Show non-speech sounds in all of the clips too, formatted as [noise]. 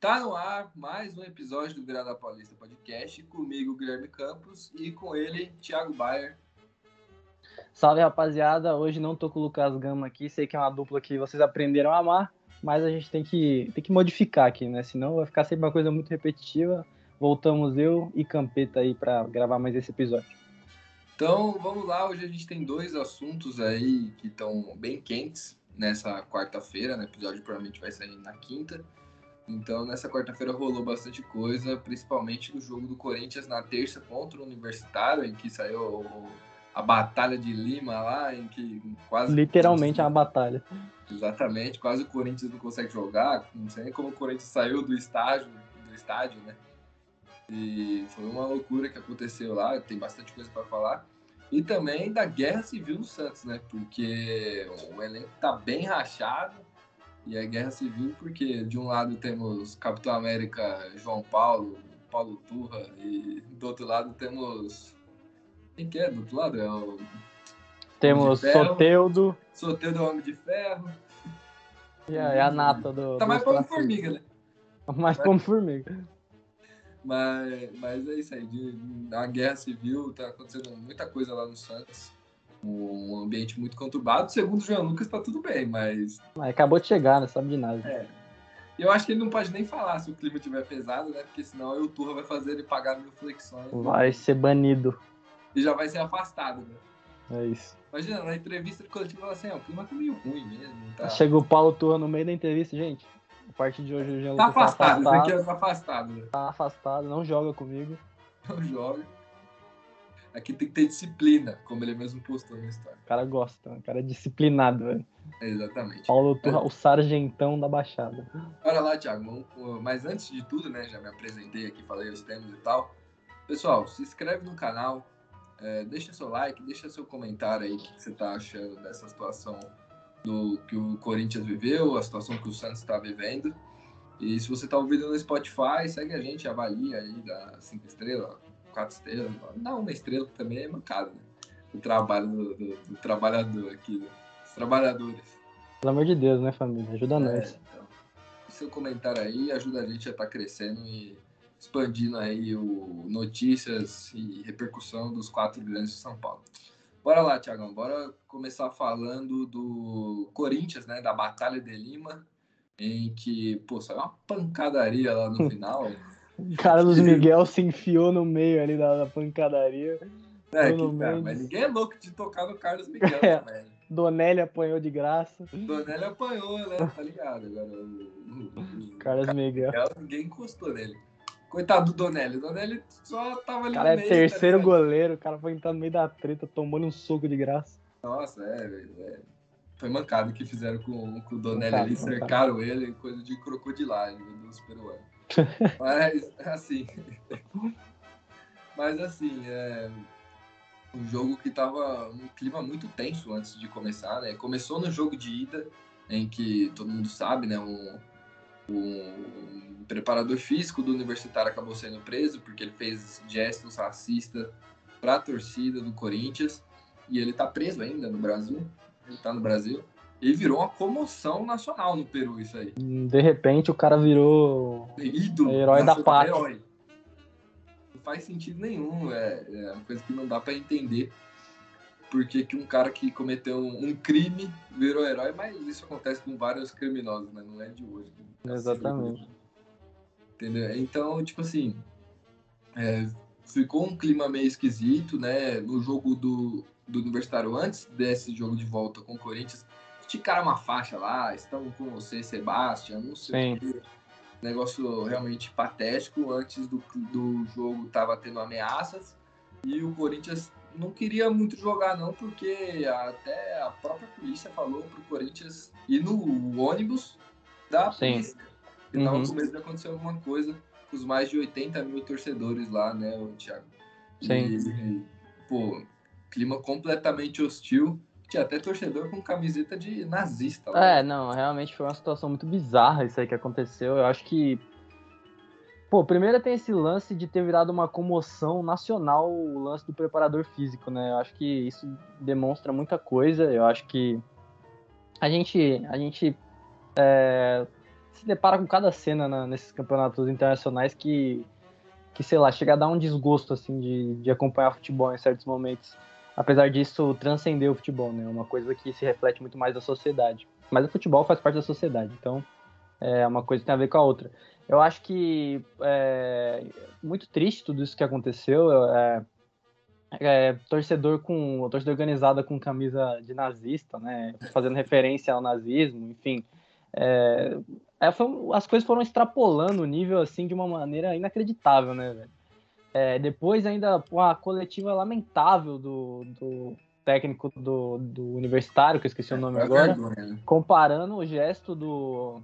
Tá no ar mais um episódio do Virada Paulista Podcast, comigo, Guilherme Campos, e com ele, Thiago Bayer. Salve, rapaziada. Hoje não tô com o Lucas Gama aqui, sei que é uma dupla que vocês aprenderam a amar, mas a gente tem que, tem que modificar aqui, né? Senão vai ficar sempre uma coisa muito repetitiva. Voltamos eu e Campeta aí para gravar mais esse episódio. Então, vamos lá. Hoje a gente tem dois assuntos aí que estão bem quentes nessa quarta-feira, né? O episódio provavelmente vai sair na quinta. Então, nessa quarta-feira rolou bastante coisa, principalmente do jogo do Corinthians na terça contra o Universitário, em que saiu a Batalha de Lima lá, em que quase. Literalmente é uma batalha. Exatamente, quase o Corinthians não consegue jogar, não sei nem como o Corinthians saiu do estádio, do estádio, né? E foi uma loucura que aconteceu lá, tem bastante coisa para falar. E também da guerra civil no Santos, né? Porque o elenco tá bem rachado e é guerra civil porque de um lado temos Capitão América João Paulo, Paulo Turra, e do outro lado temos. Quem que é do outro lado? É o. Temos Soteudo. Soteudo é o Homem de Ferro. E a, é a nata do. Tá mais como formiga, né? Mais como formiga. Mas, mas é isso aí. De, a guerra civil tá acontecendo muita coisa lá no Santos um ambiente muito conturbado. Segundo o João Lucas, tá tudo bem, mas. Acabou de chegar, não sabe de nada. É. Eu acho que ele não pode nem falar se o clima estiver pesado, né? Porque senão o Turra vai fazer ele pagar mil flexões. Vai ser banido. E já vai ser afastado, né? É isso. Imagina, na entrevista de coletivo, ela assim, ó, o clima tá meio ruim mesmo. Tá... Chega o Paulo Turra no meio da entrevista, gente. A partir de hoje o Jean tá Lucas afastado, tá afastado. Isso aqui é tá afastado, né? Tá afastado, não joga comigo. Não joga. Aqui tem que ter disciplina, como ele mesmo postou no história. O cara gosta, o cara é disciplinado, velho. exatamente. Paulo Turra, o sargentão da Baixada. Bora lá, Thiago. Mas antes de tudo, né? Já me apresentei aqui, falei os temas e tal. Pessoal, se inscreve no canal, é, deixa seu like, deixa seu comentário aí o que você tá achando dessa situação do que o Corinthians viveu, a situação que o Santos está vivendo. E se você está ouvindo no Spotify, segue a gente, avalia aí, dá cinco estrelas, quatro estrelas, dá uma estrela também é mancada, né? O trabalho do, do, do trabalhador aqui, né? dos trabalhadores. Pelo amor de Deus, né, família? Ajuda é, nós. Então, seu comentário aí ajuda a gente a estar tá crescendo e expandindo aí o notícias e repercussão dos quatro grandes de São Paulo. Bora lá, Tiagão, bora começar falando do Corinthians, né, da Batalha de Lima, em que, pô, saiu uma pancadaria lá no [laughs] final. Carlos Miguel se enfiou no meio ali da, da pancadaria. É, que, cara, mas ninguém é louco de tocar no Carlos [laughs] Miguel é. Donelli apanhou de graça. Donelli apanhou, né? Tá ligado? Agora, o, o, Carlos, Miguel. Miguel. Ninguém encostou nele. Coitado do Donelli. O Donelli só tava ali O cara é meio, terceiro tá goleiro. O cara foi entrar no meio da treta, tomando um soco de graça. Nossa, é, velho. É. Foi mancado que fizeram com, com o Donelli mancado, ali. Cercaram mancado. ele, coisa de crocodilagem dos peruanos. Mas, assim. [laughs] Mas, assim, é. Um jogo que tava um clima muito tenso antes de começar, né? Começou no jogo de ida, em que todo mundo sabe, né? Um, um preparador físico do Universitário acabou sendo preso porque ele fez gestos racistas para a torcida do Corinthians e ele tá preso ainda no Brasil. Ele tá no Brasil. E virou uma comoção nacional no Peru, isso aí. De repente o cara virou ídolo, herói da pátria. Herói. Não faz sentido nenhum, é, é uma coisa que não dá para entender. Porque que um cara que cometeu um, crime virou herói, mas isso acontece com vários criminosos, né? Não é de hoje. Exatamente. Entendeu? Então, tipo assim, é, ficou um clima meio esquisito, né? No jogo do, do Universitário, antes desse jogo de volta com o Corinthians, esticaram uma faixa lá, estão com você, Sebastião, não sei o que. Negócio realmente patético. Antes do, do jogo tava tendo ameaças e o Corinthians não queria muito jogar, não, porque até a própria polícia falou pro Corinthians ir no ônibus da polícia. Porque tava uhum. com medo de acontecer alguma coisa com os mais de 80 mil torcedores lá, né, Thiago? Sim. E, pô, clima completamente hostil. Tinha até torcedor com camiseta de nazista. Lá. É, não, realmente foi uma situação muito bizarra isso aí que aconteceu. Eu acho que. Pô, primeiro tem esse lance de ter virado uma comoção nacional o lance do preparador físico, né? Eu acho que isso demonstra muita coisa. Eu acho que a gente, a gente é, se depara com cada cena na, nesses campeonatos internacionais que, que, sei lá, chega a dar um desgosto, assim, de, de acompanhar futebol em certos momentos. Apesar disso, transcender o futebol, né? Uma coisa que se reflete muito mais da sociedade. Mas o futebol faz parte da sociedade, então é uma coisa que tem a ver com a outra. Eu acho que é muito triste tudo isso que aconteceu. É, é, torcedor com torcedor organizada com camisa de nazista, né? Fazendo referência ao nazismo, enfim. É, é, foi, as coisas foram extrapolando o nível assim de uma maneira inacreditável, né, velho? É, depois ainda uma coletiva lamentável do, do técnico do, do universitário, que eu esqueci o nome agora, né? comparando o gesto do,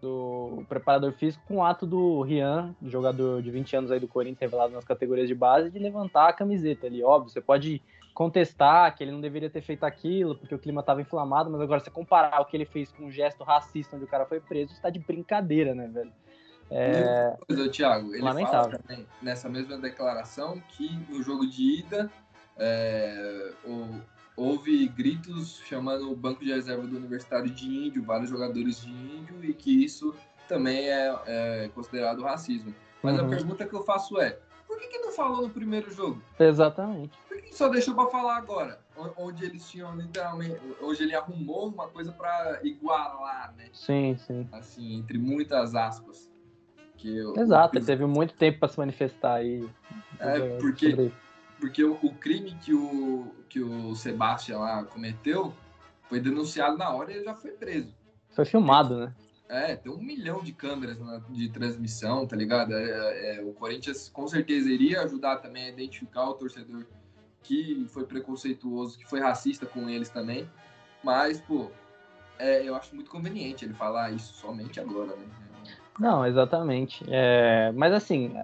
do preparador físico com o ato do Rian, jogador de 20 anos aí do Corinthians, revelado nas categorias de base, de levantar a camiseta ali. Óbvio, você pode contestar que ele não deveria ter feito aquilo, porque o clima estava inflamado, mas agora você comparar o que ele fez com um gesto racista onde o cara foi preso, está de brincadeira, né, velho? É... Coisa, Thiago, ele Lamentável. fala também, nessa mesma declaração que no jogo de ida é, houve gritos chamando o banco de reserva do Universitário de índio, vários jogadores de índio, e que isso também é, é considerado racismo. Mas uhum. a pergunta que eu faço é: por que, que não falou no primeiro jogo? Exatamente. Por que, que só deixou para falar agora? Onde eles tinham literalmente. Hoje ele arrumou uma coisa para igualar, né? Sim, sim. Assim, entre muitas aspas. Que eu, Exato, ele teve muito tempo para se manifestar aí. É, porque porque o, o, crime que o, que o Sebastian lá cometeu foi denunciado na hora e ele já foi preso. Foi filmado, né? É, tem um milhão de câmeras de transmissão, tá ligado? É, é, o Corinthians com certeza iria ajudar também a identificar o torcedor que foi preconceituoso, que foi racista com eles também. Mas, pô, é, eu acho muito conveniente ele falar isso somente agora, né? Não, exatamente. É, mas assim,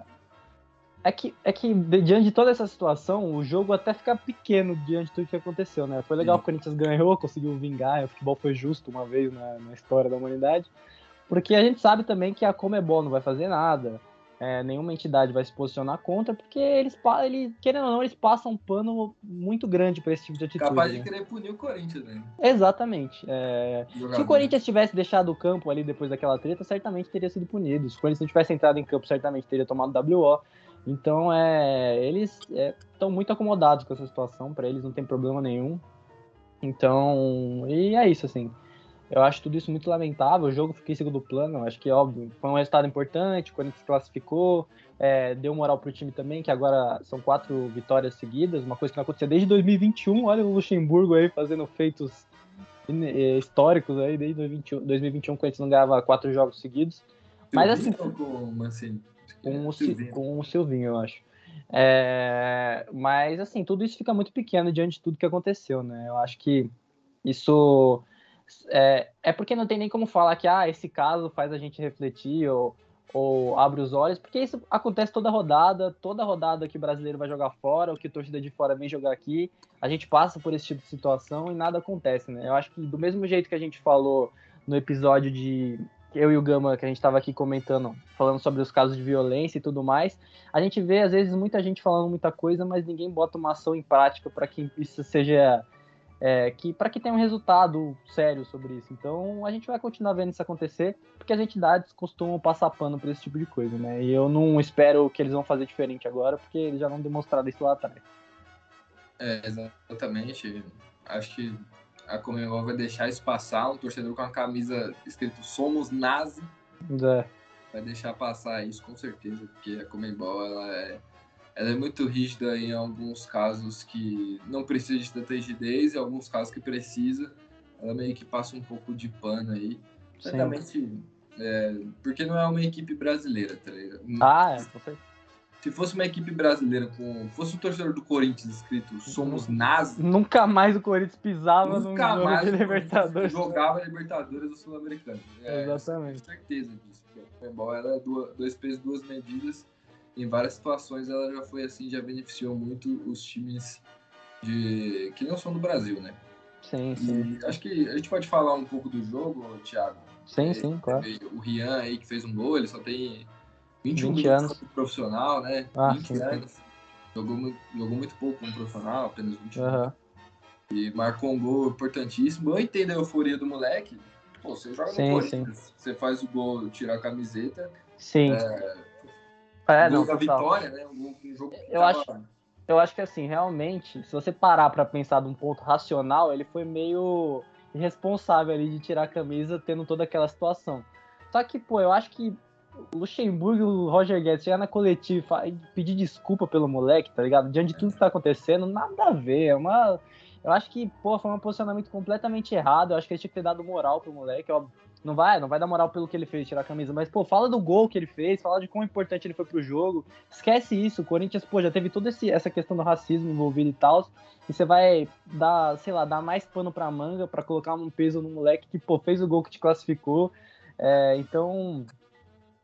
é que, é que diante de toda essa situação, o jogo até fica pequeno diante de tudo que aconteceu, né? Foi legal, Sim. o Corinthians ganhou, conseguiu vingar, o futebol foi justo uma vez na, na história da humanidade, porque a gente sabe também que a Comebol não vai fazer nada, é, nenhuma entidade vai se posicionar contra, porque eles, eles, querendo ou não, eles passam um pano muito grande para esse tipo de atitude. Capaz de né? querer punir o Corinthians, né? Exatamente. É... Se o Corinthians tivesse deixado o campo ali depois daquela treta, certamente teria sido punido. Se o Corinthians não tivesse entrado em campo, certamente teria tomado WO. Então, é, eles estão é, muito acomodados com essa situação, para eles não tem problema nenhum. Então, e é isso, assim. Eu acho tudo isso muito lamentável. O jogo fica em segundo plano. Acho que, óbvio, foi um resultado importante. Quando se classificou, é, deu moral pro time também, que agora são quatro vitórias seguidas. Uma coisa que não acontecia desde 2021. Olha o Luxemburgo aí fazendo feitos é, históricos aí desde 2021, 2021 quando a gente não ganhava quatro jogos seguidos. Mas assim. Com o Mancini? com o, Silvinho. com o Silvinho, eu acho. É, mas, assim, tudo isso fica muito pequeno diante de tudo que aconteceu, né? Eu acho que isso é, é porque não tem nem como falar que, ah, esse caso faz a gente refletir ou, ou abre os olhos, porque isso acontece toda rodada, toda rodada que o brasileiro vai jogar fora, ou que torcida de fora vem jogar aqui, a gente passa por esse tipo de situação e nada acontece, né? Eu acho que do mesmo jeito que a gente falou no episódio de eu e o Gama, que a gente estava aqui comentando, falando sobre os casos de violência e tudo mais, a gente vê, às vezes, muita gente falando muita coisa, mas ninguém bota uma ação em prática para que isso seja. É, que para que tenha um resultado sério sobre isso. Então a gente vai continuar vendo isso acontecer, porque as entidades costumam passar pano por esse tipo de coisa, né? E eu não espero que eles vão fazer diferente agora, porque eles já não demonstraram isso lá atrás. É, exatamente. Acho que a Comembol vai deixar isso passar, um torcedor com a camisa escrito Somos Nazi. É. Vai deixar passar isso com certeza, porque a Comembol ela é, ela é muito rígida em alguns casos que não precisa de tanta rigidez, e alguns casos que precisa, ela meio que passa um pouco de pano aí. Certamente, é, porque não é uma equipe brasileira, tá ligado? Ah, é, com certeza se fosse uma equipe brasileira com. Fosse um torcedor do Corinthians escrito Somos Nazi. Nunca mais o Corinthians pisava nunca no mais de Libertadores. Jogava Libertadores do Sul-Americano. É, Exatamente. Tenho certeza disso. Porque a Futebol ela é dois pesos, duas medidas. Em várias situações ela já foi assim, já beneficiou muito os times de que não são do Brasil, né? Sim, sim. E acho que a gente pode falar um pouco do jogo, Thiago. Sim, é, sim, claro. O Rian aí que fez um gol, ele só tem 21 20 anos. profissional, né? Ah, 20 sim, anos. Sim. Jogou, jogou muito pouco como profissional, apenas 20 uhum. anos. E marcou um gol importantíssimo. Eu entendo a euforia do moleque. Pô, você joga sim, no Corinthians, você faz o gol, tira a camiseta. Sim. É, é não, da vitória, né? Um, um jogo eu acho, eu acho que assim, realmente, se você parar para pensar de um ponto racional, ele foi meio irresponsável ali de tirar a camisa tendo toda aquela situação. Só que, pô, eu acho que o Luxemburgo e o Roger Guedes chegar na coletiva e pedir desculpa pelo moleque, tá ligado? Diante de tudo que tá acontecendo, nada a ver. É uma. Eu acho que, pô, foi um posicionamento completamente errado. Eu acho que ele tinha que ter dado moral pro moleque. Ó, não vai, não vai dar moral pelo que ele fez, tirar a camisa, mas, pô, fala do gol que ele fez, fala de quão importante ele foi pro jogo. Esquece isso. O Corinthians, pô, já teve toda essa questão do racismo envolvido e tal. E você vai dar, sei lá, dar mais pano pra manga para colocar um peso no moleque que, pô, fez o gol que te classificou. É, então,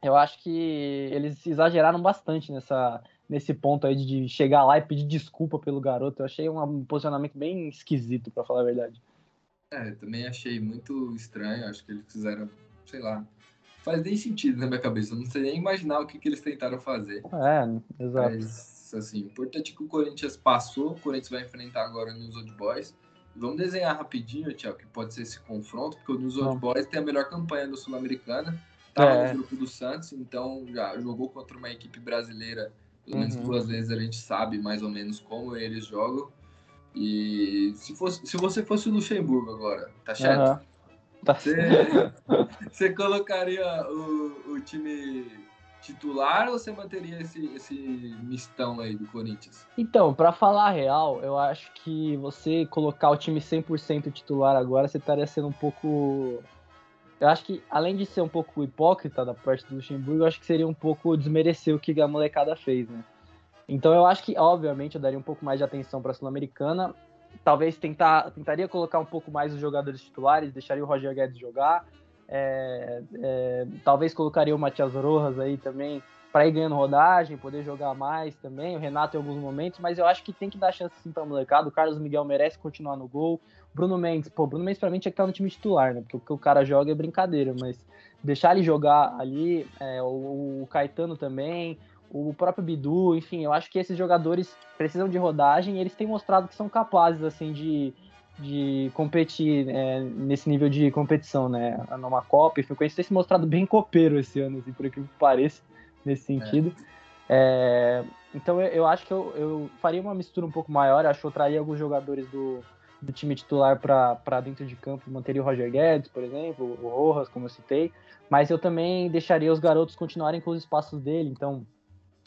eu acho que eles exageraram bastante nessa, nesse ponto aí de chegar lá e pedir desculpa pelo garoto. Eu achei um posicionamento bem esquisito, para falar a verdade. É, também achei muito estranho. Acho que eles fizeram, sei lá, faz nem sentido na minha cabeça. Eu não sei nem imaginar o que, que eles tentaram fazer. É, exato. Mas, assim, importante é que o Corinthians passou. O Corinthians vai enfrentar agora o News Old Boys. Vamos desenhar rapidinho, Tiago, que pode ser esse confronto, porque o News Old Boys tem a melhor campanha do Sul-Americana Tá é. no grupo do Santos, então já jogou contra uma equipe brasileira pelo menos uhum. duas vezes a gente sabe mais ou menos como eles jogam. E se, fosse, se você fosse o Luxemburgo agora, tá certo? Uhum. Tá. Você, você colocaria o, o time titular ou você manteria esse, esse mistão aí do Corinthians? Então, para falar a real, eu acho que você colocar o time 100% titular agora, você estaria sendo um pouco eu acho que, além de ser um pouco hipócrita da parte do Luxemburgo, eu acho que seria um pouco desmerecer o que a molecada fez, né? Então eu acho que, obviamente, eu daria um pouco mais de atenção para a Sul-Americana. Talvez tentar, tentaria colocar um pouco mais os jogadores titulares, deixaria o Roger Guedes jogar. É, é, talvez colocaria o Matias Rojas aí também para ir ganhando rodagem, poder jogar mais também. O Renato em alguns momentos, mas eu acho que tem que dar chance sim para molecada. O Carlos Miguel merece continuar no gol. Bruno Mendes, pô, Bruno Mendes pra mim tinha que estar no time titular, né? Porque o que o cara joga é brincadeira, mas deixar ele jogar ali, é, o, o, Caetano também, o próprio Bidu, enfim, eu acho que esses jogadores precisam de rodagem e eles têm mostrado que são capazes, assim, de, de competir é, nesse nível de competição, né? Numa Copa, enfim, o tem se mostrado bem copeiro esse ano, assim, por aquilo que pareça, nesse sentido. É. É, então eu, eu, acho que eu, eu faria uma mistura um pouco maior, acho que eu traria alguns jogadores do do time titular para dentro de campo manteria o Roger Guedes, por exemplo, o Rojas, como eu citei, mas eu também deixaria os garotos continuarem com os espaços dele, então,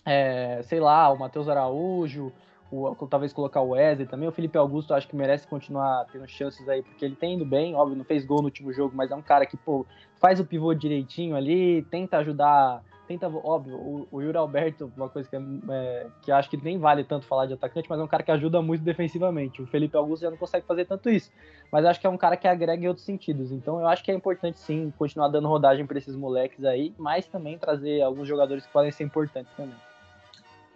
é, sei lá, o Matheus Araújo, o, talvez colocar o Wesley também, o Felipe Augusto acho que merece continuar tendo chances aí, porque ele tem indo bem, óbvio, não fez gol no último jogo, mas é um cara que, pô, faz o pivô direitinho ali, tenta ajudar tenta, óbvio, o, o Yuri Alberto, uma coisa que, é, é, que acho que nem vale tanto falar de atacante, mas é um cara que ajuda muito defensivamente. O Felipe Augusto já não consegue fazer tanto isso, mas acho que é um cara que agrega em outros sentidos. Então eu acho que é importante sim continuar dando rodagem para esses moleques aí, mas também trazer alguns jogadores que podem ser importantes também.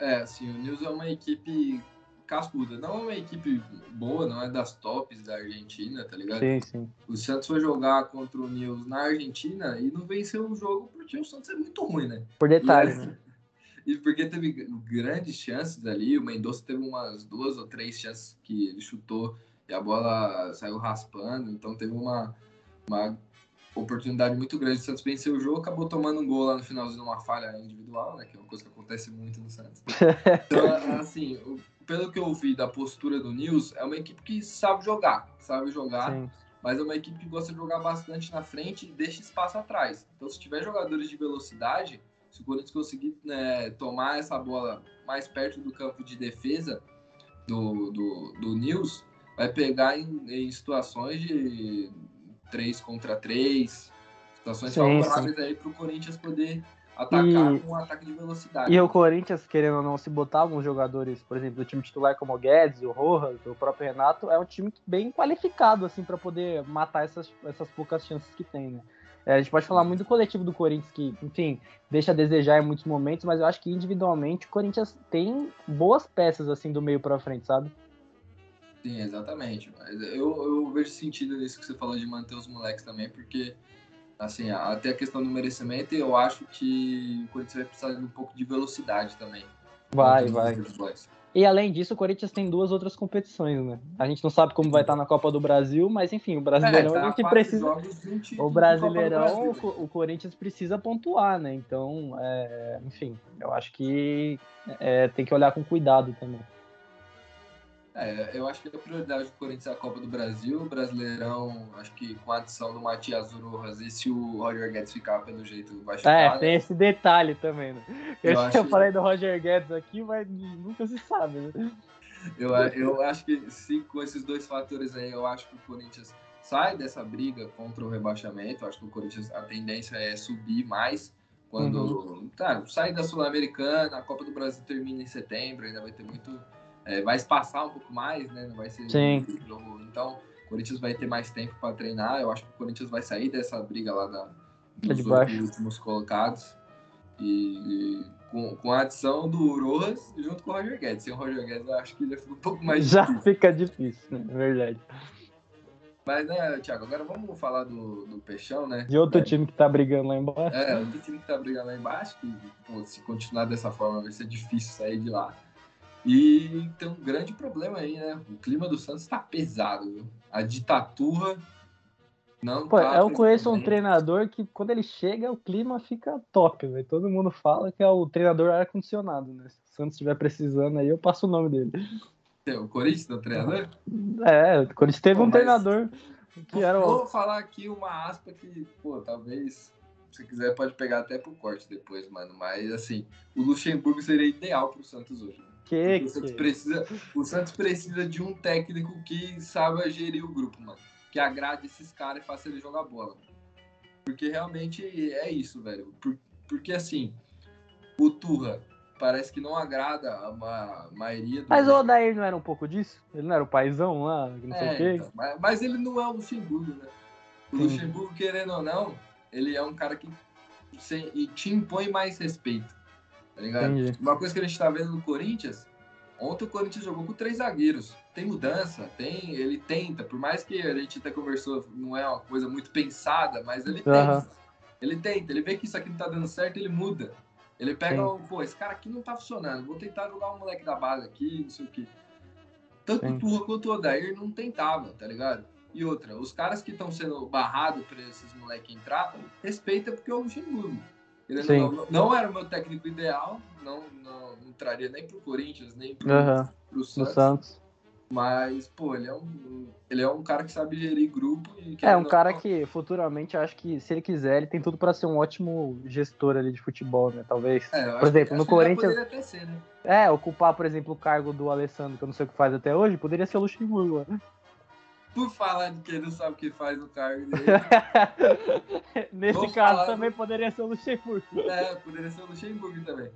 É, assim, o Nils é uma equipe cascuda. Não é uma equipe boa, não é das tops da Argentina, tá ligado? Sim, sim. O Santos foi jogar contra o Nils na Argentina e não venceu o jogo porque o Santos é muito ruim, né? Por detalhe, e, né? [laughs] E porque teve grandes chances ali, o Mendonça teve umas duas ou três chances que ele chutou e a bola saiu raspando, então teve uma, uma oportunidade muito grande. O Santos venceu o jogo, acabou tomando um gol lá no finalzinho, uma falha individual, né? Que é uma coisa que acontece muito no Santos. Então, [laughs] assim, pelo que eu vi da postura do Nils, é uma equipe que sabe jogar, sabe jogar, Sim. mas é uma equipe que gosta de jogar bastante na frente e deixa espaço atrás. Então, se tiver jogadores de velocidade, se o Corinthians conseguir né, tomar essa bola mais perto do campo de defesa do, do, do Nils, vai pegar em, em situações de 3 contra 3, situações sim, favoráveis sim. aí para o Corinthians poder atacar e, com um ataque de velocidade. E o Corinthians, querendo ou não, se botar alguns jogadores, por exemplo, do time titular como o Guedes, o Rojas, o próprio Renato, é um time bem qualificado, assim, para poder matar essas, essas poucas chances que tem, né? É, a gente pode falar muito do coletivo do Corinthians, que, enfim, deixa a desejar em muitos momentos, mas eu acho que individualmente o Corinthians tem boas peças, assim, do meio para frente, sabe? Sim, exatamente. Mas eu, eu vejo sentido nisso que você falou de manter os moleques também, porque assim, até a questão do merecimento, eu acho que o Corinthians vai precisar de um pouco de velocidade também. Vai, vai. E além disso, o Corinthians tem duas outras competições, né? A gente não sabe como vai estar na Copa do Brasil, mas enfim, o Brasileirão É, tá que quatro precisa. jogos, 20 O Brasileirão, Copa do o, Brasil. O Corinthians precisa pontuar, né? Então, é, enfim, eu acho que é, tem que olhar com cuidado também. É, eu acho que a prioridade do Corinthians é a Copa do Brasil, o Brasileirão, acho que com a adição do Matias Rojas e se o Roger Guedes ficar pelo jeito vai ficar, É, né? tem esse detalhe também, né? Eu, Eu já acho- falei do Roger Guedes aqui, mas nunca se sabe, né? Eu, eu acho que se com esses dois fatores aí, eu acho que o Corinthians sai dessa briga contra o rebaixamento. Eu acho que o Corinthians, a tendência é subir mais quando. Tá, sai da Sul-Americana, a Copa do Brasil termina em setembro, ainda vai ter muito. É, vai espaçar um pouco mais, né? Não vai ser Sim. um jogo. Então, o Corinthians vai ter mais tempo para treinar. Eu acho que o Corinthians vai sair dessa briga lá da, de dos últimos colocados. E, e com, com a adição do Rojas junto com o Roger Guedes. Sem o Roger Guedes, eu acho que já fica um pouco mais Já difícil. fica difícil, né? É verdade. Mas, né, Thiago, agora vamos falar do, do Peixão, né? De outro é, time que tá brigando lá embaixo. É, outro time que tá brigando lá embaixo, que pô, se continuar dessa forma vai ser difícil sair de lá. E tem um grande problema aí, né? O clima do Santos tá pesado, viu? A ditatura não Pô, tá eu conheço um treinador que quando ele chega, o clima fica top, velho. Todo mundo fala que é o treinador ar-condicionado, né? Se o Santos estiver precisando aí, eu passo o nome dele. O Corinthians, do treinador? É, quando teve Pô, um mas- treinador que era o. Vou falar aqui uma aspa que, pô, talvez, se quiser, pode pegar até pro corte depois, mano. Mas, assim, o Luxemburgo seria ideal pro Santos hoje. Que, Porque o, Santos que... precisa, o Santos precisa de um técnico que saiba gerir o grupo, mano. Que agrade esses caras e faça ele jogar bola. Porque realmente é isso, velho. Por- porque, assim, o Turra parece que não agrada a ma- maioria do. Mas o Odair não era um pouco disso? Ele não era o paizão lá, não sei É, o quê? então, mas, mas ele não é o Luxemburgo, né? O Sim. Luxemburgo, querendo ou não, ele é um cara que se- e te impõe mais respeito. Tá ligado? Entendi. Uma coisa que a gente tá vendo no Corinthians, ontem o Corinthians jogou com três zagueiros. Tem mudança, tem, ele tenta, por mais que a gente até conversou, não é uma coisa muito pensada, mas ele Aham. tenta. Ele tenta, ele vê que isso aqui não tá dando certo, ele muda. Ele pega, o, pô, esse cara aqui não tá funcionando, vou tentar jogar um moleque da base aqui, não sei o quê. Tanto Sim. o Turra quanto o Odair não tentava, tá ligado? E outra, os caras que estão sendo barrados pra esses moleques entrar, respeita porque é o Luxemburgo. Ele Sim. não, não era o meu técnico ideal, não, não, não traria nem pro Corinthians, nem pro, Aham, pro Santos. Santos. Mas, pô, ele é um, ele é um cara que sabe gerir grupo. E É, um cara não, que futuramente acho que, se ele quiser, ele tem tudo pra ser um ótimo gestor ali de futebol, né? Talvez. É, Por que- exemplo, no Corinthians- até ser, né? É, ocupar, por exemplo, o cargo do Alessandro, que eu não sei o que faz até hoje, poderia ser o Luxemburgo. né? Por falar de quem não sabe o que faz no cargo dele, [laughs] Nesse Vamos caso também poderia ser o Luxemburgo. é, poderia ser o Luxemburgo também.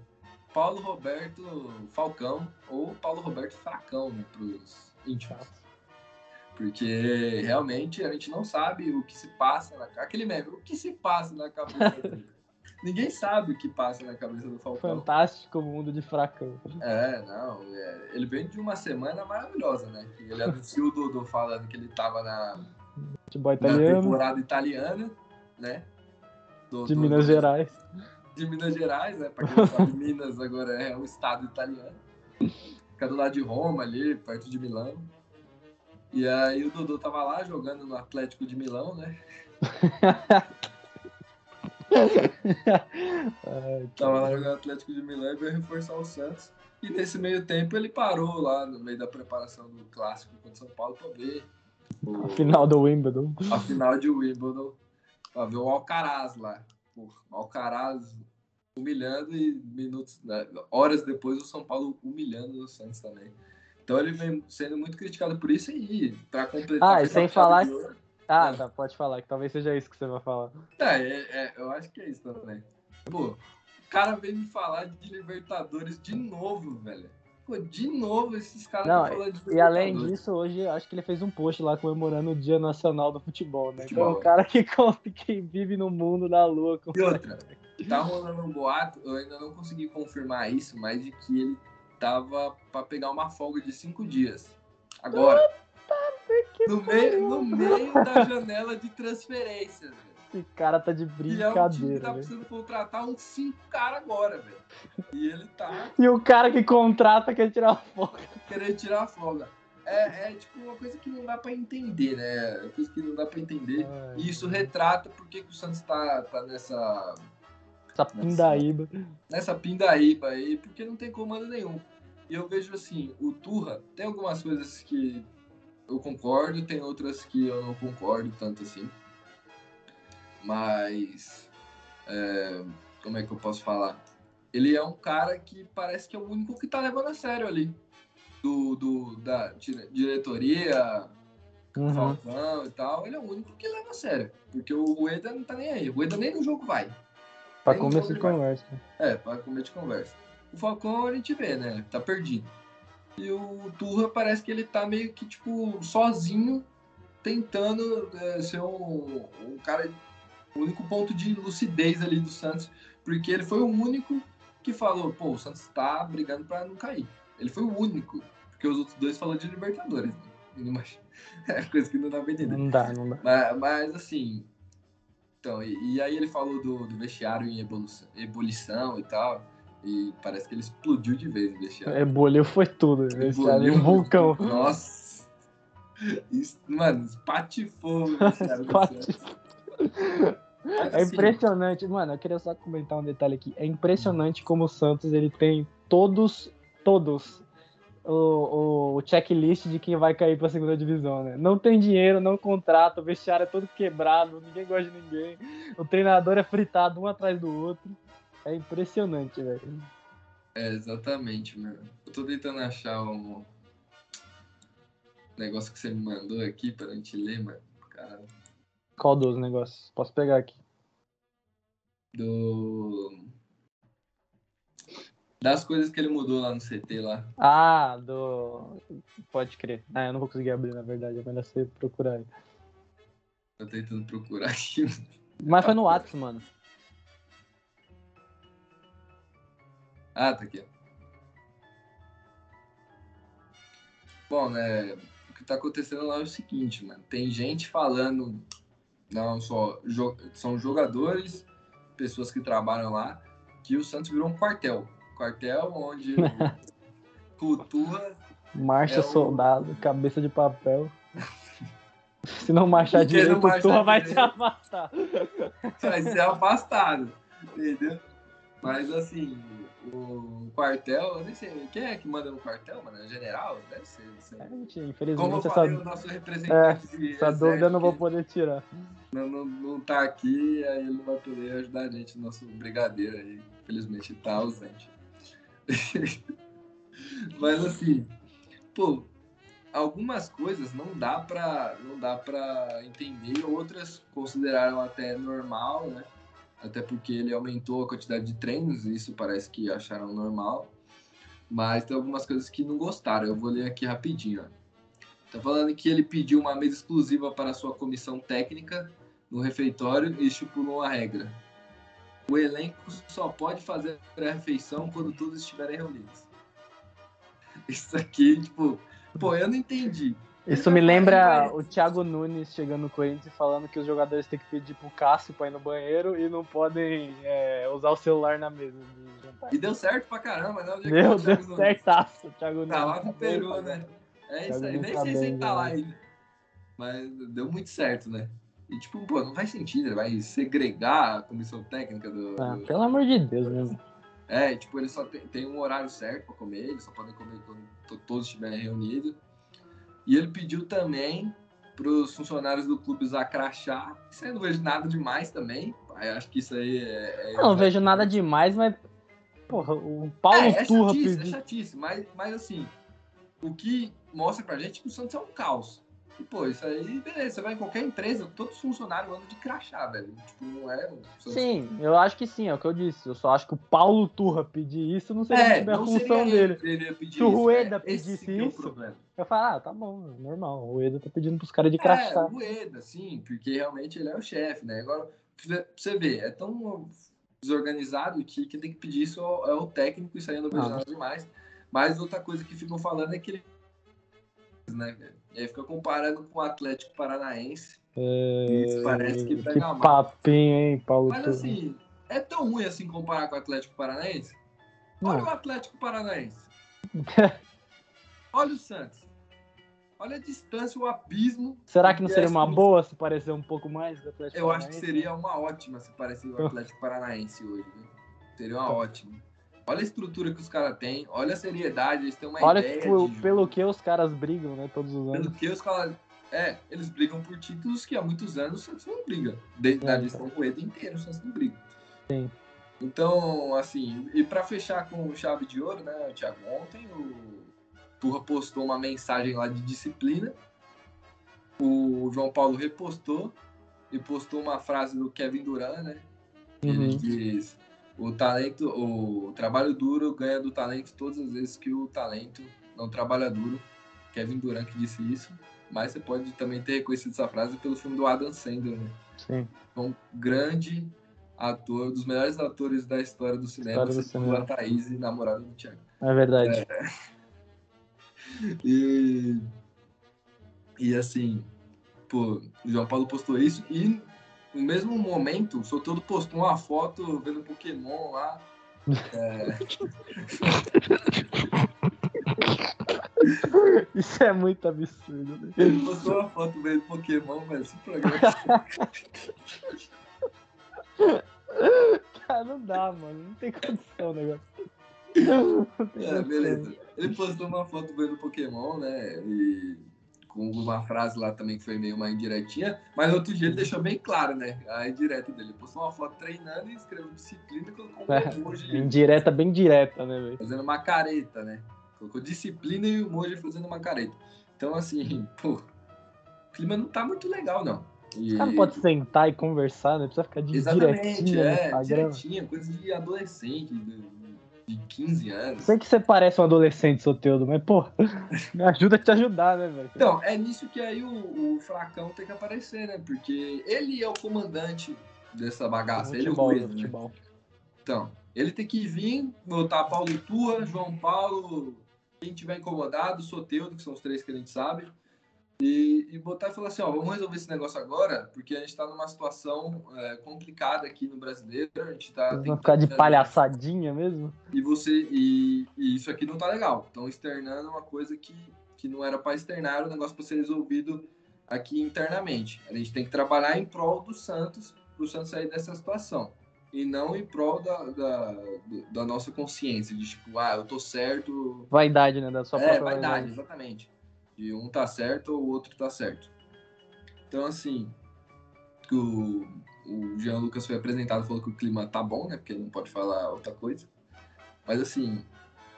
Paulo Roberto Falcão ou Paulo Roberto Fracão, né, pros íntimos. Porque realmente a gente não sabe o que se passa na aquele meme, o que se passa na cabeça dele. [laughs] Ninguém sabe o que passa na cabeça do Falcão. Fantástico mundo de fracão. É, não, é, ele vem de uma semana maravilhosa, né? Que Ele anunciou o Dodô falando que ele tava na, na temporada italiana, né? Do- de do- Minas do- Gerais. de Minas Gerais, né? Pra quem não sabe, [laughs] Minas agora é um estado italiano. Fica do lado de Roma ali, perto de Milão. E aí o Dodô tava lá jogando no Atlético de Milão, né? [laughs] Ai, [laughs] Tava lá jogando no Atlético de Milão e veio reforçar o Santos. E nesse meio tempo ele parou lá no meio da preparação do clássico contra o São Paulo pra ver o, Final do Wimbledon. a final de Wimbledon. Pra ver o Alcaraz lá. O Alcaraz humilhando e minutos, né, horas depois o São Paulo humilhando o Santos também. Então ele vem sendo muito criticado por isso e pra completar. Ah, e sem falar de ouro- Ah, tá, pode falar, que talvez seja isso que você vai falar. É, é, é, eu acho que é isso também. Pô, o cara veio me falar de Libertadores de novo, velho. Pô, de novo esses caras Não, falando de E além Libertadores. disso, hoje eu acho que ele fez um post lá comemorando o Dia Nacional do Futebol, né? Futebol, Então, o cara que, [laughs] que vive no mundo da lua. Com... E outra, tá rolando um boato, eu ainda não consegui confirmar isso, mas de que ele tava pra pegar uma folga de cinco dias. Agora. No meio, no meio da janela de transferências. velho. Esse cara tá de brincadeira. E é um time que tá precisando contratar uns cinco caras agora, velho. E ele tá. E o cara que contrata quer tirar folga. Querer tirar folga. É, é, tipo uma coisa que não dá pra entender, né? Uma coisa que não dá pra entender. Ai, e isso retrata porque que o Santos tá, tá nessa. Essa pindaíba. Nessa, nessa pindaíba aí, porque não tem comando nenhum. E eu vejo assim, o Turra tem algumas coisas que eu concordo, tem outras que eu não concordo tanto assim. Mas. É, como é que eu posso falar? Ele é um cara que parece que é o único que tá levando a sério ali. Do, do da diretoria, uhum. Falcão e tal. Ele é o único que leva a sério. Porque o Rueda não tá nem aí. O Rueda nem no jogo vai. Pra começo de conversa. É, pra começo de conversa. O Falcão a gente vê, né? Tá perdido. E o Turra parece que ele tá meio que, tipo, sozinho, tentando é, ser um, um cara, o único ponto de lucidez ali do Santos, porque ele foi o único que falou, pô, o Santos tá brigando para não cair. Ele foi o único, porque os outros dois falaram de Libertadores. Né? [laughs] É coisa que não dá pra entender. Não dá, não dá. Mas, mas assim, então, e, e, aí ele falou do, do vestiário em evolução, ebulição e tal. E parece que ele explodiu de vez o vestiário. É, bolheu foi tudo. Eboliu, um vulcão. Nossa. Isso, mano, espatifou o vestiário É assim, impressionante, mano. Eu queria só comentar um detalhe aqui. É impressionante como o Santos ele tem todos, todos o, o, checklist de quem vai cair para a segunda divisão, né? Não tem dinheiro, não contrata, o vestiário é todo quebrado, ninguém gosta de ninguém. O treinador é fritado um atrás do outro. É impressionante, velho. É, exatamente, mano. Eu tô tentando achar um negócio que você me mandou aqui pra gente ler, mano. Cara. Qual dos negócios? Posso pegar aqui. Do. Das coisas que ele mudou lá no CT lá. Ah, do. Pode crer. Ah, eu não vou conseguir abrir, na verdade. É melhor você procurar aí. Tô tentando procurar aqui. Mas foi no WhatsApp, mano. Ah, tá aqui. Bom, né? O que tá acontecendo lá é o seguinte, mano. Tem gente falando, não só são jogadores, pessoas que trabalham lá, que o Santos virou um quartel. Quartel onde [laughs] cultura. Marcha é soldado, cabeça de papel. Se não marchar direito, o Turra vai se afastar. Vai ser afastado, entendeu? Mas assim, o quartel, eu nem sei, quem é que manda no quartel, mano? É general? Deve ser. Sei. É, gente, infelizmente, Como eu falei, essa... o nosso representante é, Essa dúvida eu não vou poder tirar. Não, não, não tá aqui, aí ele não vai poder ajudar a gente, nosso brigadeiro aí. Infelizmente tá ausente. [laughs] Mas assim, pô, algumas coisas não dá pra, não dá pra entender, outras consideraram até normal, né? Até porque ele aumentou a quantidade de treinos, e isso parece que acharam normal. Mas tem algumas coisas que não gostaram. Eu vou ler aqui rapidinho. Tá falando que ele pediu uma mesa exclusiva para a sua comissão técnica no refeitório e estipulou uma regra. O elenco só pode fazer a refeição quando todos estiverem reunidos. Isso aqui, tipo, pô, eu não entendi. Isso me lembra o Thiago Nunes chegando no Corinthians e falando que os jogadores têm que pedir pro Cássio pra ir no banheiro e não podem é, usar o celular na mesa de jantar. E deu certo pra caramba, né? Onde deu, deu Nunes? certaço, Thiago Nunes. Tá lá no Peru, né? É isso aí, nem tá sei se ele tá lá ainda. Mas deu muito certo, né? E tipo, pô, não faz sentido, ele vai segregar a comissão técnica do. Ah, pelo amor de Deus, né? É, tipo, ele só tem, tem um horário certo pra comer, eles só podem comer quando todos estiverem reunidos. E ele pediu também para os funcionários do clube usar crachá. Isso aí eu não vejo nada demais também. Eu acho que isso aí é. é não, vejo nada demais, mas. Porra, o Paulo é, é Turra chatice, pediu. É chatice, mas, mas assim, o que mostra pra gente é que o Santos é um caos. E, pô, isso aí, beleza. Você vai em qualquer empresa, todos os funcionários andam de crachá, velho. Tipo, não é. Sim, eu acho que sim, é o que eu disse. Eu só acho que o Paulo Turra pedir isso não seria é, a função dele. Se o Rueda é, pedisse é isso, é eu falo, ah, tá bom, normal. O Rueda tá pedindo pros caras de crachá. É, o Rueda, sim, porque realmente ele é o chefe, né? Agora, pra você ver, é tão desorganizado que quem tem que pedir isso é o técnico, isso aí não vejo ah. nada demais. Mas outra coisa que ficam falando é que ele. Né, velho? E aí fica comparando com o Atlético Paranaense, É... Isso parece que Que pega mal. papinho, hein, Paulo Mas assim, é tão ruim assim comparar com o Atlético Paranaense? Olha Não. o Atlético Paranaense. [laughs] Olha o Santos. Olha a distância, o abismo. Será que não seria uma boa se parecer um pouco mais do Atlético Eu acho que Paranaense? seria uma ótima se parecer o Atlético Paranaense hoje. Né? Seria uma ótima. Olha a estrutura que os caras têm, olha a seriedade, eles têm uma Olha ideia. tipo, de jogo. pelo que os caras brigam, né, todos os anos. Pelo que os caras. É, eles brigam por títulos que há muitos anos o Santos não briga. Desde É, a gestão Rueda inteira, o Santos não briga. Sim. Então, assim, e pra fechar com chave de ouro, né, Thiago? Ontem o Turra postou uma mensagem lá de disciplina. O João Paulo repostou e postou uma frase do Kevin Durant, né? Ele Uhum. diz: o talento, o trabalho duro ganha do talento todas as vezes que o talento não trabalha duro. Kevin Durant que disse isso. Mas você pode também ter reconhecido essa frase pelo filme do Adam Sandler, né? Sim. um grande ator, dos melhores atores da história do cinema, História do cinema. a Thaís, namorada do Thiago. É verdade. [laughs] E, e assim, pô, o João Paulo postou isso e no mesmo momento o Soteldo postou uma foto vendo Pokémon lá. É, [laughs] Isso é muito absurdo. né? ele postou uma foto vendo Pokémon, velho. Esse programa. [laughs] Cara, não dá, mano. Não tem condição o negócio. É, beleza. Ele postou uma foto vendo Pokémon, né? E com uma frase lá também que foi meio uma indiretinha, mas outro dia ele deixou bem claro, né? A indireta dele. Ele postou uma foto treinando e escreveu disciplina e colocou É, um emoji Indireta, bem direta, né, velho? fazendo uma careta, né? Colocou disciplina e o emoji fazendo uma careta. Então, assim, [laughs] pô, o clima não tá muito legal, não. E... Os caras não podem sentar e conversar, né? Precisa ficar de Exatamente, direitinho é, direitinha, coisa de adolescente, de 15 anos. Sei que você parece um adolescente, Soteudo, mas, pô, me ajuda a te ajudar, né, velho? Então, é nisso que aí o, o Fracão tem que aparecer, né? Porque ele é o comandante dessa bagaça, ele é o Rueda, né? Então, ele tem que vir, botar Paulo Tua, João Paulo, quem tiver incomodado, Soteudo, que são os três que a gente sabe, e, e botar e falar assim, ó, vamos resolver esse negócio agora, porque a gente tá numa situação é, complicada aqui no brasileiro, a gente tá... Vão tentando ficar de palhaçadinha mesmo? e você e, e isso aqui não tá legal. Estão externando uma coisa que, que não era para externar, era um negócio para ser resolvido aqui internamente. A gente tem que trabalhar em prol do Santos, para o Santos sair dessa situação. E não em prol da, da, da nossa consciência, de tipo, ah, eu tô certo. Vaidade, né? Da sua é, própria vaidade, exatamente. De um tá certo ou o outro tá certo. Então, assim, o, o Jean Lucas foi apresentado falou que o clima tá bom, né? Porque ele não pode falar outra coisa. Mas assim,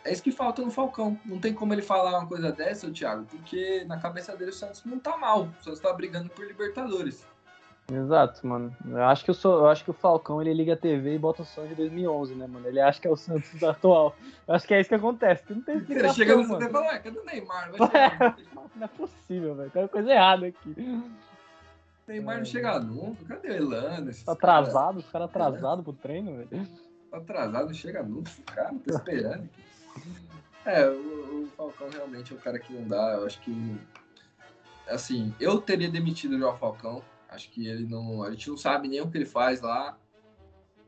é isso que falta no Falcão. Não tem como ele falar uma coisa dessa, Thiago, porque na cabeça dele o Santos não tá mal. O Santos tá brigando por Libertadores. Exato, mano. Eu acho que eu sou, eu acho que o Falcão ele liga a TV e bota o som de 2011, né, mano? Ele acha que é o Santos [laughs] atual. Eu acho que é isso que acontece. Não tem Ele explicação, chega no e fala, ué, cadê o Neymar? [laughs] Chegar. Não é possível, velho. Tem uma coisa errada aqui. O Neymar não chega nunca. Cadê o Elano? Tá atrasado, os caras atrasados pro treino, velho. Tá atrasado, não chega nunca. Cara, tá esperando. aqui. É, o, o Falcão realmente é o cara que não dá. Eu acho que. Assim, eu teria demitido o João Falcão. Acho que ele não. A gente não sabe nem o que ele faz lá.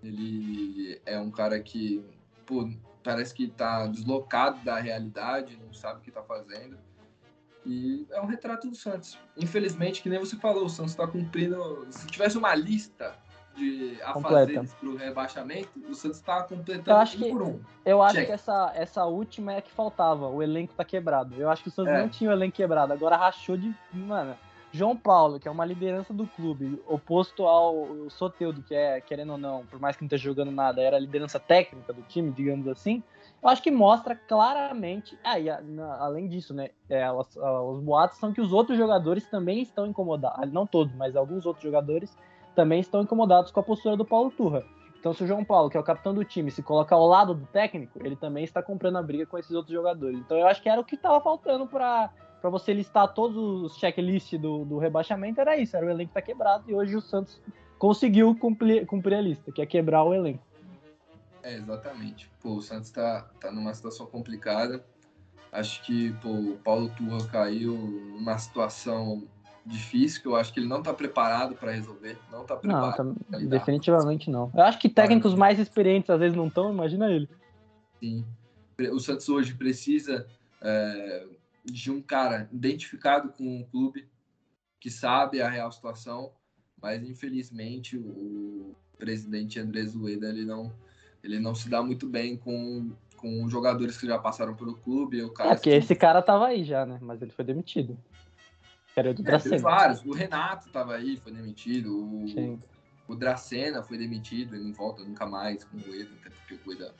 Ele é um cara que, pô, parece que tá deslocado da realidade, não sabe o que tá fazendo. E é um retrato do Santos. Infelizmente, que nem você falou, o Santos tá cumprindo. Se tivesse uma lista de afazeres pro rebaixamento, o Santos tá completando Eu acho um que- por um. Eu acho Check. que essa, essa última é a que faltava. O elenco tá quebrado. Eu acho que o Santos É. não tinha o elenco quebrado. Agora rachou de. Mano, João Paulo, que é uma liderança do clube, oposto ao Soteudo, que é, querendo ou não, por mais que não esteja jogando nada, era a liderança técnica do time, digamos assim. Eu acho que mostra claramente. Ah, e a- na- além disso, né? é, os, ah, os boatos são que os outros jogadores também estão incomodados. Não todos, mas alguns outros jogadores também estão incomodados com a postura do Paulo Turra. Então, se o João Paulo, que é o capitão do time, se coloca ao lado do técnico, ele também está comprando a briga com esses outros jogadores. Então, eu acho que era o que estava faltando para para você listar todos os checklists do, do rebaixamento, era isso, era o elenco tá quebrado e hoje o Santos conseguiu cumprir, cumprir a lista, que é quebrar o elenco. É, exatamente. Pô, o Santos tá, tá numa situação complicada. Acho que pô, o Paulo Turra caiu numa situação difícil, que eu acho que ele não está preparado para resolver. Não está preparado. Não, tá, definitivamente não. Eu acho que técnicos mais experientes às vezes não estão, imagina ele. Sim. O Santos hoje precisa é, de um cara identificado com o clube, que sabe a real situação, mas infelizmente o presidente André Zueda ele não, ele não se dá muito bem com, com jogadores que já passaram pelo clube. O cara é, que esse cara tava aí já, né? Mas ele foi demitido. Era do é, vários. O Renato tava aí, foi demitido. O, Sim. o Dracena foi demitido, ele não volta nunca mais com o Rueda, até porque o Rueda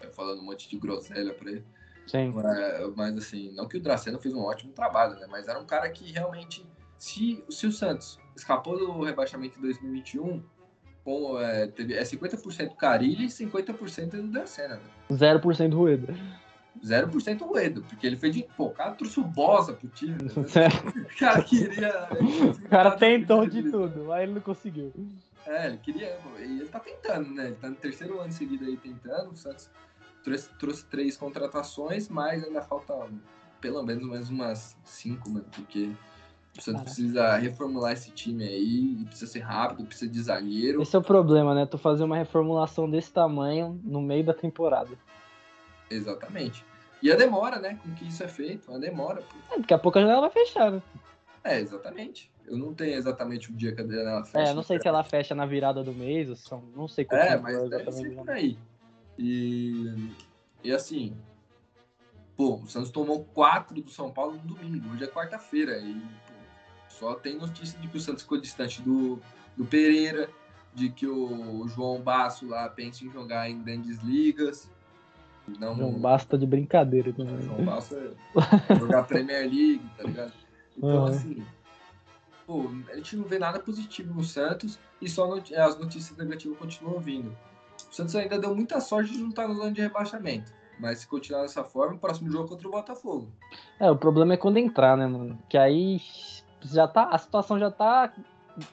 tá falando um monte de groselha pra ele. Sim. Mas, mas, assim, não que o Dracena fez um ótimo trabalho, né? Mas era um cara que realmente, se, se o Santos escapou do rebaixamento em 2021, com, é, teve, é 50% Carilli e 50% do Dracena. Né? 0% Rueda. 0% Rueda, porque ele fez de. Pô, o cara trouxe o Bosa pro time. Né? [laughs] o cara queria. [laughs] o cara tentou de tudo, mas ele não conseguiu. É, ele queria. E ele tá tentando, né? Ele tá no terceiro ano seguido aí tentando. O Santos trouxe, trouxe três contratações, mas ainda falta pelo menos mais umas cinco, mano, porque o Santos precisa reformular esse time aí, precisa ser rápido, precisa de zagueiro. Esse é o problema, né? Tu fazer uma reformulação desse tamanho no meio da temporada. Exatamente. E a demora, né? Com que isso é feito, a demora. É, daqui a pouco a janela vai fechar, né? É, exatamente. Eu não tenho exatamente o dia que a janela fecha. É, não sei se ela fecha na virada do mês, ou são, não sei como É, mas deve ser por aí. E, e assim, pô, o Santos tomou quatro do São Paulo no domingo, hoje é quarta-feira. E pô, só tem notícia de que o Santos ficou distante do, do Pereira, de que o João Basso lá pensa em jogar em grandes ligas. Não, João Basso tá de brincadeira também. João Basso é jogar Premier League, tá ligado? Então, assim, pô, a gente não vê nada positivo no Santos e só as notícias negativas continuam vindo. O Santos ainda deu muita sorte de não estar na zona de rebaixamento. Mas se continuar dessa forma, o próximo jogo é contra o Botafogo. É, o problema é quando entrar, né, mano? Que aí já tá, a situação já tá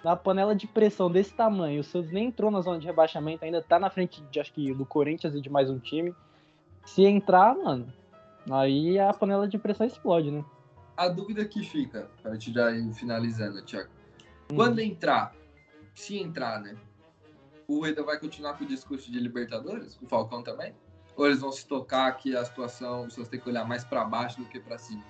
na panela de pressão desse tamanho. O Santos nem entrou na zona de rebaixamento, ainda tá na frente de, acho que do Corinthians e de mais um time. Se entrar, mano, aí a panela de pressão explode, né? A dúvida que fica, pra gente já ir finalizando, Thiago. Hum. Quando entrar, se entrar, né? O Rueda vai continuar com o discurso de Libertadores? Com o Falcão também? Ou eles vão se tocar que a situação, vocês têm que olhar mais para baixo do que para cima?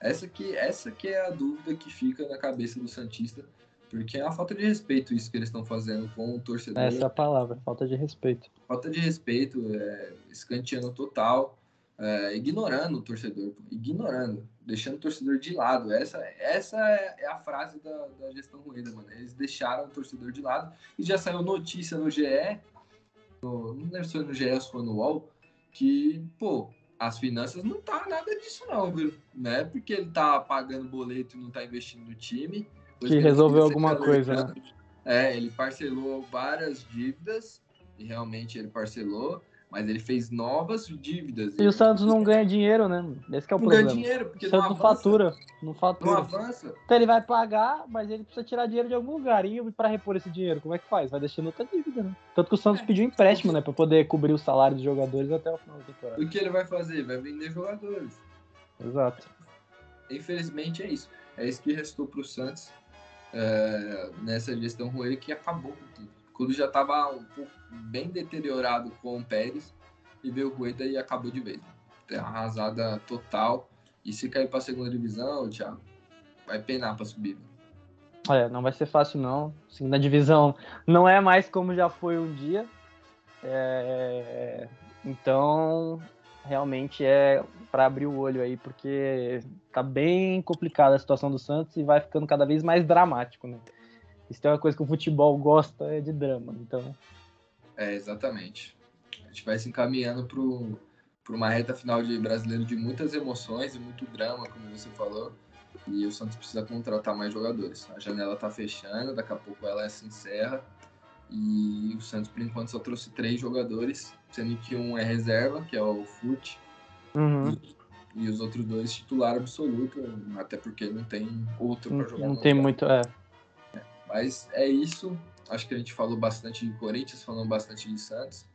Essa que, essa que é a dúvida que fica na cabeça do Santista, porque é uma falta de respeito isso que eles estão fazendo com o torcedor. Essa é a palavra, falta de respeito. Falta de respeito, é, escanteando total é, ignorando o torcedor, ignorando, deixando o torcedor de lado. Essa, essa é, a frase da, da gestão Rueda, mano. Eles deixaram o torcedor de lado e já saiu notícia no GE, no, não lembro se foi no GE ou se foi no UOL, que, pô, as finanças não tá nada disso não, viu? Não é porque ele tá pagando boleto e não tá investindo no time. Que resolveu alguma coisa, né? É, ele parcelou várias dívidas e realmente ele parcelou mas ele fez novas dívidas. E o Santos não ganha dinheiro, né? Esse é o não problema. Não ganha dinheiro, porque o Santos não, fatura. Não fatura. Não avança. Então ele vai pagar, mas ele precisa tirar dinheiro de algum lugar. E para repor esse dinheiro, como é que faz? Vai deixando outra dívida, né? Tanto que o Santos é. pediu empréstimo, né? Pra poder cobrir o salário dos jogadores até o final da temporada. O que ele vai fazer? Vai vender jogadores. Exato. Infelizmente é isso. É isso que restou pro Santos é, nessa gestão ruim que acabou com tudo. Quando já estava um bem deteriorado com o Pérez e veio o Rueda e acabou de vez. Arrasada total. E se cair para a segunda divisão, Thiago, vai penar para subir. É, não vai ser fácil não. Segunda divisão não é mais como já foi um dia. É... Então, realmente é para abrir o olho aí, porque tá bem complicada a situação do Santos e vai ficando cada vez mais dramático, né? Isso é uma coisa que o futebol gosta é de drama, então. É, exatamente. A gente vai se encaminhando para uma reta final de brasileiro de muitas emoções e muito drama, como você falou. E o Santos precisa contratar mais jogadores. A janela está fechando, daqui a pouco ela se encerra. E o Santos, por enquanto, só trouxe três jogadores, sendo que um é reserva, que é o Fute, uhum. e, e, os outros dois titular absoluto, até porque não tem outro para jogar. Não tem muito, é. Mas é isso. Acho que a gente falou bastante de Corinthians, falando bastante de Santos.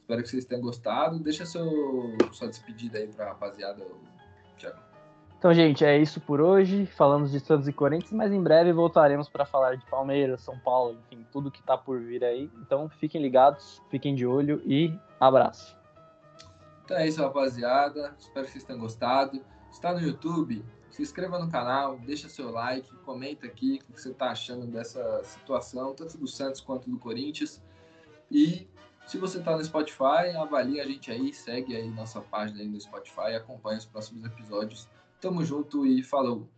Espero que vocês tenham gostado. Deixa seu, sua despedida aí para a rapaziada, Thiago. Então, gente, é isso por hoje. Falamos de Santos e Corinthians, mas em breve voltaremos para falar de Palmeiras, São Paulo, enfim, tudo que está por vir aí. Então, fiquem ligados, fiquem de olho e abraço. Então é isso, rapaziada. Espero que vocês tenham gostado. Está no YouTube, se inscreva no canal, deixa seu like, comenta aqui o que você está achando dessa situação, tanto do Santos quanto do Corinthians. E se você está no Spotify, avalie a gente aí, segue aí nossa página aí no Spotify, acompanhe os próximos episódios. Tamo junto e falou!